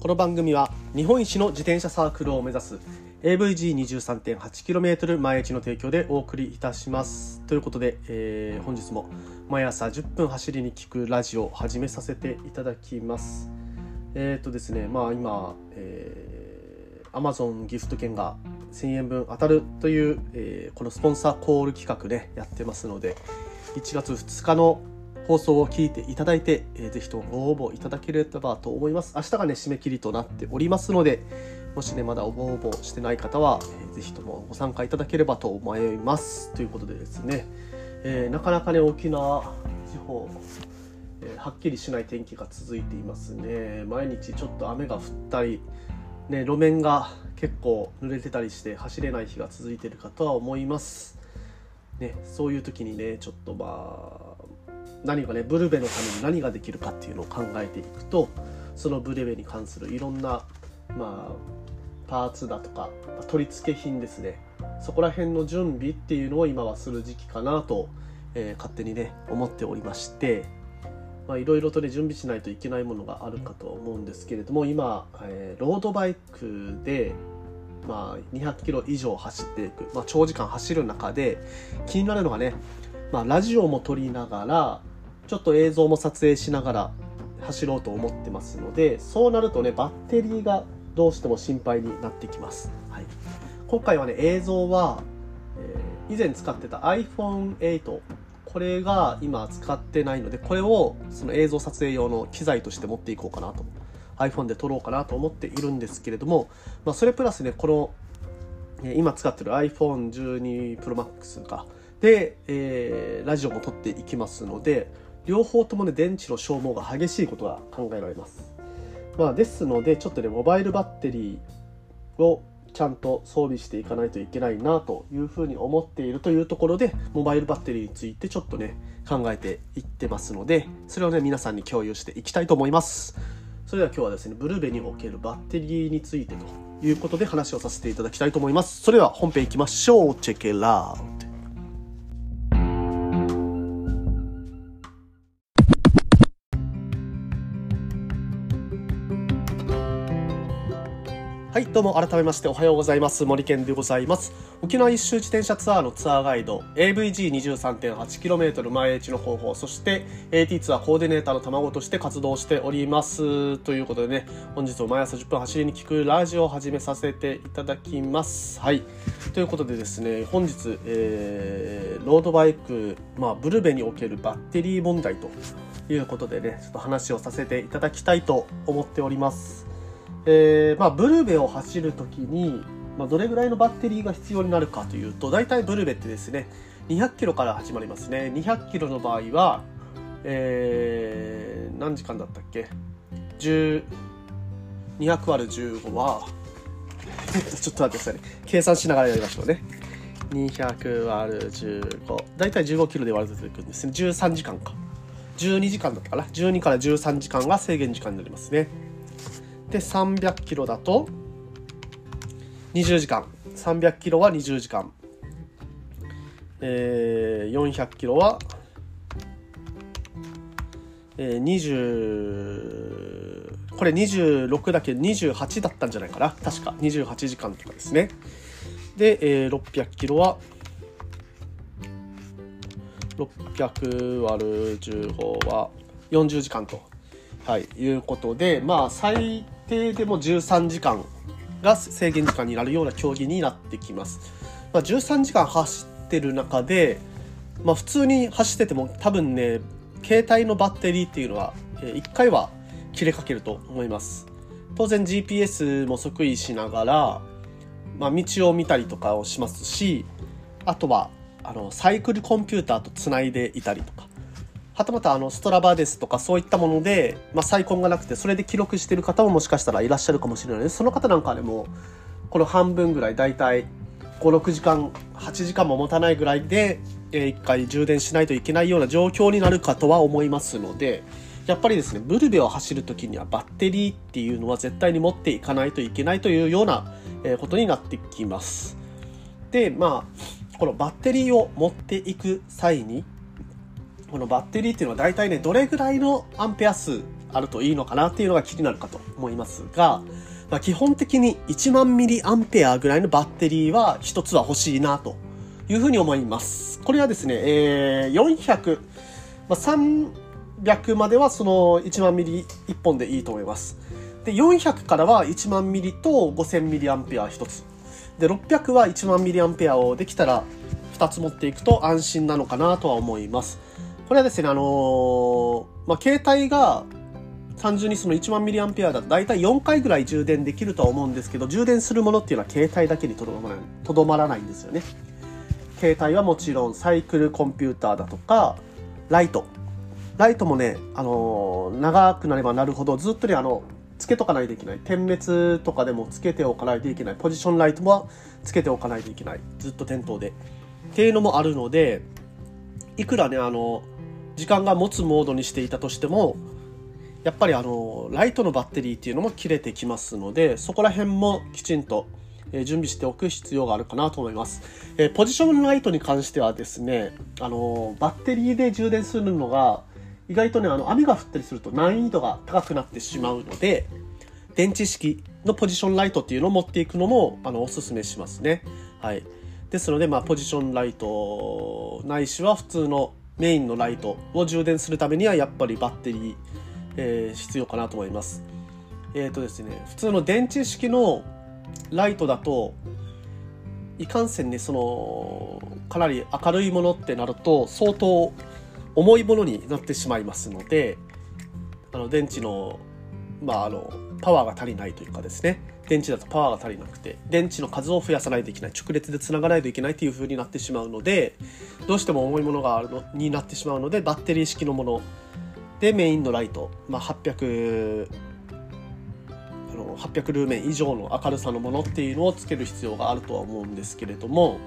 この番組は日本一の自転車サークルを目指す AVG23.8km 毎日の提供でお送りいたします。ということで、えー、本日も毎朝10分走りに聞くラジオを始めさせていただきます。えっ、ー、とですねまあ今、えー、Amazon ギフト券が1000円分当たるという、えー、このスポンサーコール企画ねやってますので1月2日の放送を聞いていただいて、えー、ぜひともご応募いただければと思います。明日がね、締め切りとなっておりますので、もしね、まだご応募してない方は、えー、ぜひともご参加いただければと思います。ということでですね、えー、なかなかね、沖縄地方、えー、はっきりしない天気が続いていますね。毎日ちょっと雨が降ったり、ね、路面が結構濡れてたりして走れない日が続いているかとは思います。ね、そういう時にね、ちょっとまあ、何かねブルベのために何ができるかっていうのを考えていくとそのブルベに関するいろんなまあパーツだとか取り付け品ですね。そこら辺の準備っていうのを今はする時期かなと、えー、勝手にね思っておりましていろいろとね準備しないといけないものがあるかとは思うんですけれども今、えー、ロードバイクでまあ、200キロ以上走っていく、まあ、長時間走る中で気になるのがね、まあ、ラジオも撮りながらちょっと映像も撮影しながら走ろうと思ってますのでそうなるとねバッテリーがどうしても心配になってきます、はい、今回はね映像は、えー、以前使ってた iPhone8 これが今使ってないのでこれをその映像撮影用の機材として持っていこうかなと。iPhone で撮ろうかなと思っているんですけれども、まあ、それプラスねこの今使ってる iPhone12 Pro Max か。で、えー、ラジオも撮っていきますので両方ともね電池の消耗が激しいことが考えられます、まあ、ですのでちょっとねモバイルバッテリーをちゃんと装備していかないといけないなというふうに思っているというところでモバイルバッテリーについてちょっとね考えていってますのでそれをね皆さんに共有していきたいと思います。それでは今日はですねブルーベにおけるバッテリーについてということで話をさせていただきたいと思います。それでは本編いきましょう。チェケラー。どうも改めましておはようございます。森健でございます。沖縄一周自転車ツアーのツアーガイド、AVG23.8km 毎日の方法、そして AT ツアーコーディネーターの卵として活動しております。ということでね、本日も毎朝10分走りに聞くラジオを始めさせていただきます。はい。ということでですね、本日、えー、ロードバイク、まあ、ブルベにおけるバッテリー問題ということでね、ちょっと話をさせていただきたいと思っております。えー、まあ、ブルベを走るときに、まあ、どれぐらいのバッテリーが必要になるかというと大体ブルベってですね200キロから始まりますね。200キロの場合は、えー、何時間だったっけ？10 200割る15は ちょっと待ってくださいね。計算しながらやりましょうね。200割る15大体15キロで割ると出てくんですね13時間か。12時間だったかな？12から13時間が制限時間になりますね。で300キロだと20時間300キロは20時間えー、400キロは、えー、20これ26だけ28だったんじゃないかな。確か。28時間とかですね。で、えー、600キロは600割る15は40時間と、はい、いうことでまあ最低でも13時間が制限時間になるような競技になってきます。まあ、13時間走ってる中で、まあ、普通に走ってても多分ね携帯のバッテリーっていうのは1回は切れかけると思います。当然 GPS も即位しながら、まあ、道を見たりとかをしますしあとはあのサイクルコンピューターとつないでいたりとかはたまたあのストラバですとかそういったもので、まあ、サイコンがなくてそれで記録してる方ももしかしたらいらっしゃるかもしれないでその方なんかでもこの半分ぐらいだいたい56時間8時間も持たないぐらいで、えー、1回充電しないといけないような状況になるかとは思いますのでやっぱりですねブルベを走る時にはバッテリーっていうのは絶対に持っていかないといけないというようなことになってきます。でまあこのバッテリーを持っていく際にこのバッテリーっていうのは大体ね、どれぐらいのアンペア数あるといいのかなっていうのが気になるかと思いますが、まあ、基本的に1万ミリアンペアぐらいのバッテリーは一つは欲しいなというふうに思います。これはですね、えー、400、まあ、300まではその1万ミリ1本でいいと思います。で、400からは1万ミリと5000ミリアンペア1つ。で、600は1万ミリアンペアをできたら2つ持っていくと安心なのかなとは思います。これはですね、あのー、まあ、携帯が単純にその1万ミリアンペアだと大体4回ぐらい充電できるとは思うんですけど、充電するものっていうのは携帯だけにとどまらないとどまらないんですよね。携帯はもちろんサイクルコンピューターだとか、ライト。ライトもね、あのー、長くなればなるほどずっとね、あの、つけとかないといけない。点滅とかでもつけておかないといけない。ポジションライトもつけておかないといけない。ずっと点灯で。っていうのもあるので、いくらね、あの、時間が持つモードにしていたとしても、やっぱりあの、ライトのバッテリーっていうのも切れてきますので、そこら辺もきちんと準備しておく必要があるかなと思います。えポジションライトに関してはですね、あの、バッテリーで充電するのが、意外とね、あの、雨が降ったりすると難易度が高くなってしまうので、電池式のポジションライトっていうのを持っていくのも、あの、おすすめしますね。はい。ですので、まあ、ポジションライトないしは普通のメインのライトを充電するためには、やっぱりバッテリー、えー、必要かなと思います。えっ、ー、とですね、普通の電池式のライトだと、いかんせんね、その、かなり明るいものってなると、相当重いものになってしまいますのであの電池の,、まあ、あのパワーが足りないというかですね電池だとパワーが足りなくて電池の数を増やさないといけない直列でつながないといけないという風になってしまうのでどうしても重いものがあるのになってしまうのでバッテリー式のものでメインのライト、まあ、800あの800ルーメン以上の明るさのものっていうのをつける必要があるとは思うんですけれども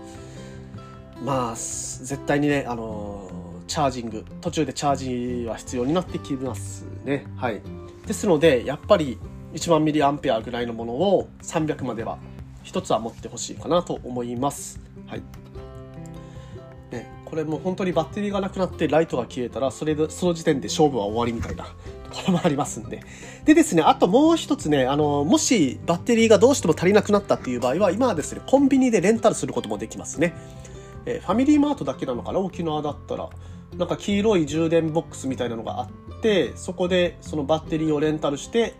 まあ絶対にねあのチャージング、途中でチャージは必要になってきますね。はい。ですので、やっぱり1万ミリアンペアぐらいのものを300までは1つは持ってほしいかなと思います。はい。ね、これも本当にバッテリーがなくなってライトが消えたら、それで、その時点で勝負は終わりみたいな ところもありますんで。でですね、あともう一つね、あの、もしバッテリーがどうしても足りなくなったっていう場合は、今はですね、コンビニでレンタルすることもできますね。えー、ファミリーマートだけなのかな？沖縄だったら。なんか黄色い充電ボックスみたいなのがあってそこでそのバッテリーをレンタルして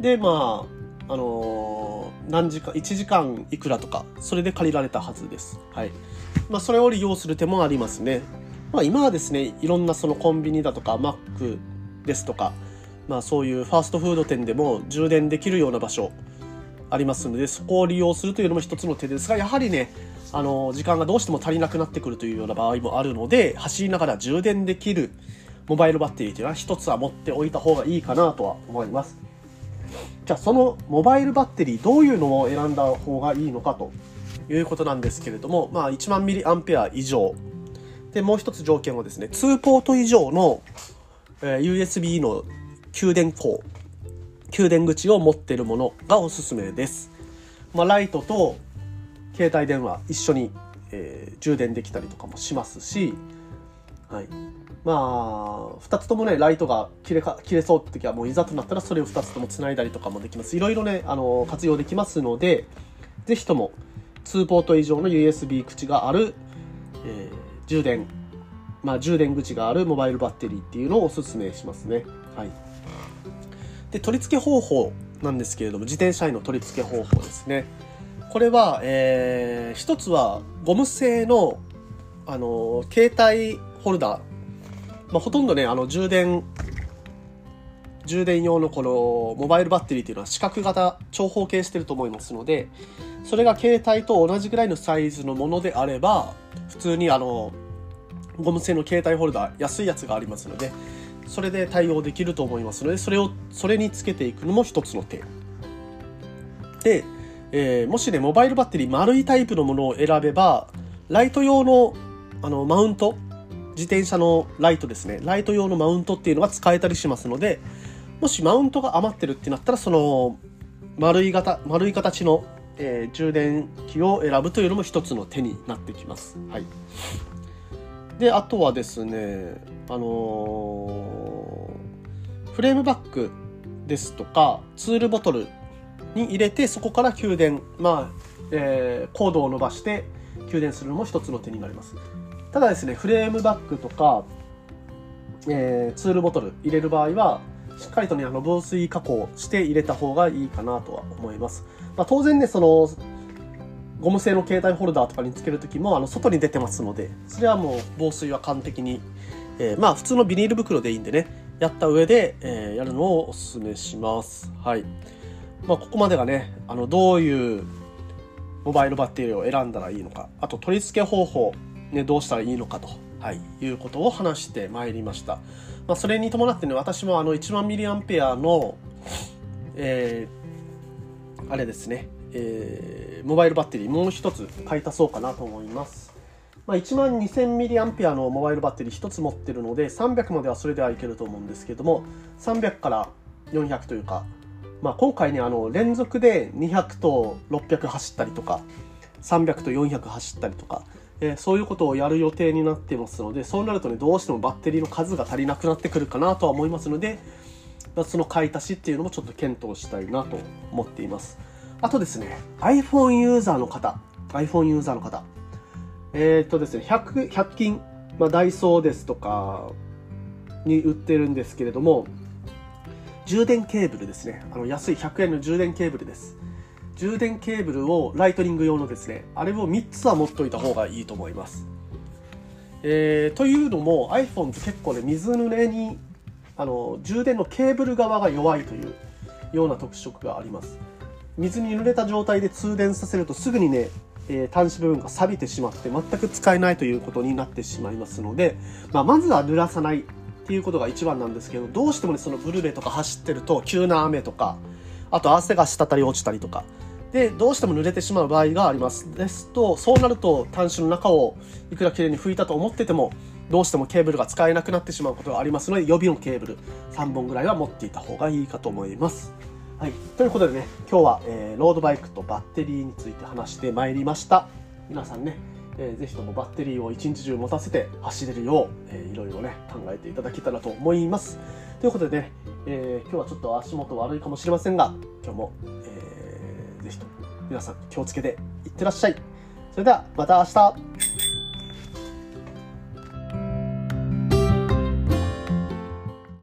でまああのー、何時間1時間いくらとかそれで借りられたはずです。はい。まあそれを利用する手もありますね。まあ今はですねいろんなそのコンビニだとかマックですとかまあそういうファーストフード店でも充電できるような場所ありますのでそこを利用するというのも一つの手ですがやはりねあの時間がどうしても足りなくなってくるというような場合もあるので走りながら充電できるモバイルバッテリーというのは一つは持っておいた方がいいかなとは思います。じゃあそのモバイルバッテリーどういうのを選んだ方がいいのかということなんですけれども、まあ、1万ミリアンペア以上。でもう一つ条件はですね2ポート以上の、え、USB の給電口給電口を持っているものがおすすめです、まあ、ライトと携帯電話一緒に、えー、充電できたりとかもしますし、はい、まあ2つともねライトが切れか切れそうって時はもういざとなったらそれを2つともつないだりとかもできます。いろいろねあの活用できますので是非とも2ポート以上の USB 口がある、えー、充電まあ充電口があるモバイルバッテリーっていうのをおすすめしますね。はい。で取り付け方法なんですけれども自転車への取り付け方法ですね。これは、えー、一つはゴム製の、あの、携帯ホルダー。まあ、ほとんどね、あの、充電、充電用のこのモバイルバッテリーっていうのは四角型、長方形してると思いますので、それが携帯と同じぐらいのサイズのものであれば、普通にあの、ゴム製の携帯ホルダー、安いやつがありますので、それで対応できると思いますので、それを、それにつけていくのも一つの手。で、えー、もしね、モバイルバッテリー丸いタイプのものを選べば、ライト用のあのマウント、自転車のライトですね、ライト用のマウントっていうのが使えたりしますので、もしマウントが余ってるってなったら、その丸い型、丸い形の、えー、充電器を選ぶというのも一つの手になってきます。はい。で、あとはですね、あのー、フレームバッグですとかツールボトルに入れてそこから給電まあ、えー、コードを伸ばして給電するのも一つの手になりますただですねフレームバッグとか、えー、ツールボトル入れる場合はしっかりとねあの防水加工して入れた方がいいかなとは思います、まあ、当然ねそのゴム製の携帯ホルダーとかにつける時もあの外に出てますのでそれはもう防水は完璧に、えー、まあ普通のビニール袋でいいんでねやった上で、えー、やるのをお勧めします。はい。まあここまでがねあのどういうモバイルバッテリーを選んだらいいのかあと取り付け方法、ね、どうしたらいいのかと、はい、いうことを話してまいりました、まあ、それに伴ってね私もあの1万ミリアンペアのえー、あれですね。えー、モバイルバッテリーもう一つ買い足そうかなと思います。まあ、1万 2000mAh のモバイルバッテリー1つ持ってるので300まではそれではいけると思うんですけども300から400というか、まあ、今回ねあの連続で200と600走ったりとか300と400走ったりとか、えー、そういうことをやる予定になってますのでそうなるとねどうしてもバッテリーの数が足りなくなってくるかなとは思いますので、まあ、その買い足しっていうのもちょっと検討したいなと思っています。あとですね、iPhone ユーザーの方、iPhone ユーザーの方、えー、っとですね、100, 100均、まあ、ダイソーですとかに売ってるんですけれども、充電ケーブルですね。あの安い100円の充電ケーブルです。充電ケーブルをライトニング用のですね、あれを3つは持っといた方がいいと思います。えー、というのも iPhone って結構ね、水濡れにあの充電のケーブル側が弱いというような特色があります。水に濡れた状態で通電させるとすぐにね、えー、端子部分が錆びてしまって全く使えないということになってしまいますので、まあ、まずは濡らさないっていうことが一番なんですけどどうしてもねそのブルベとか走ってると急な雨とかあと汗が滴り落ちたりとかでどうしても濡れてしまう場合があります。ですとそうなると端子の中をいくらきれいに拭いたと思っててもどうしてもケーブルが使えなくなってしまうことがありますので予備のケーブル3本ぐらいは持っていた方がいいかと思います。はい、ということでね今日は、えー、ロードバイクとバッテリーについて話してまいりました。皆さんね、えー、ぜひともバッテリーを一日中持たせて走れるよう、えー、いろいろね考えていただけたらと思います。ということでね、えー、今日はちょっと足元悪いかもしれませんが今日も、えー、ぜひとも皆さん気をつけていってらっしゃい。それではまた明日。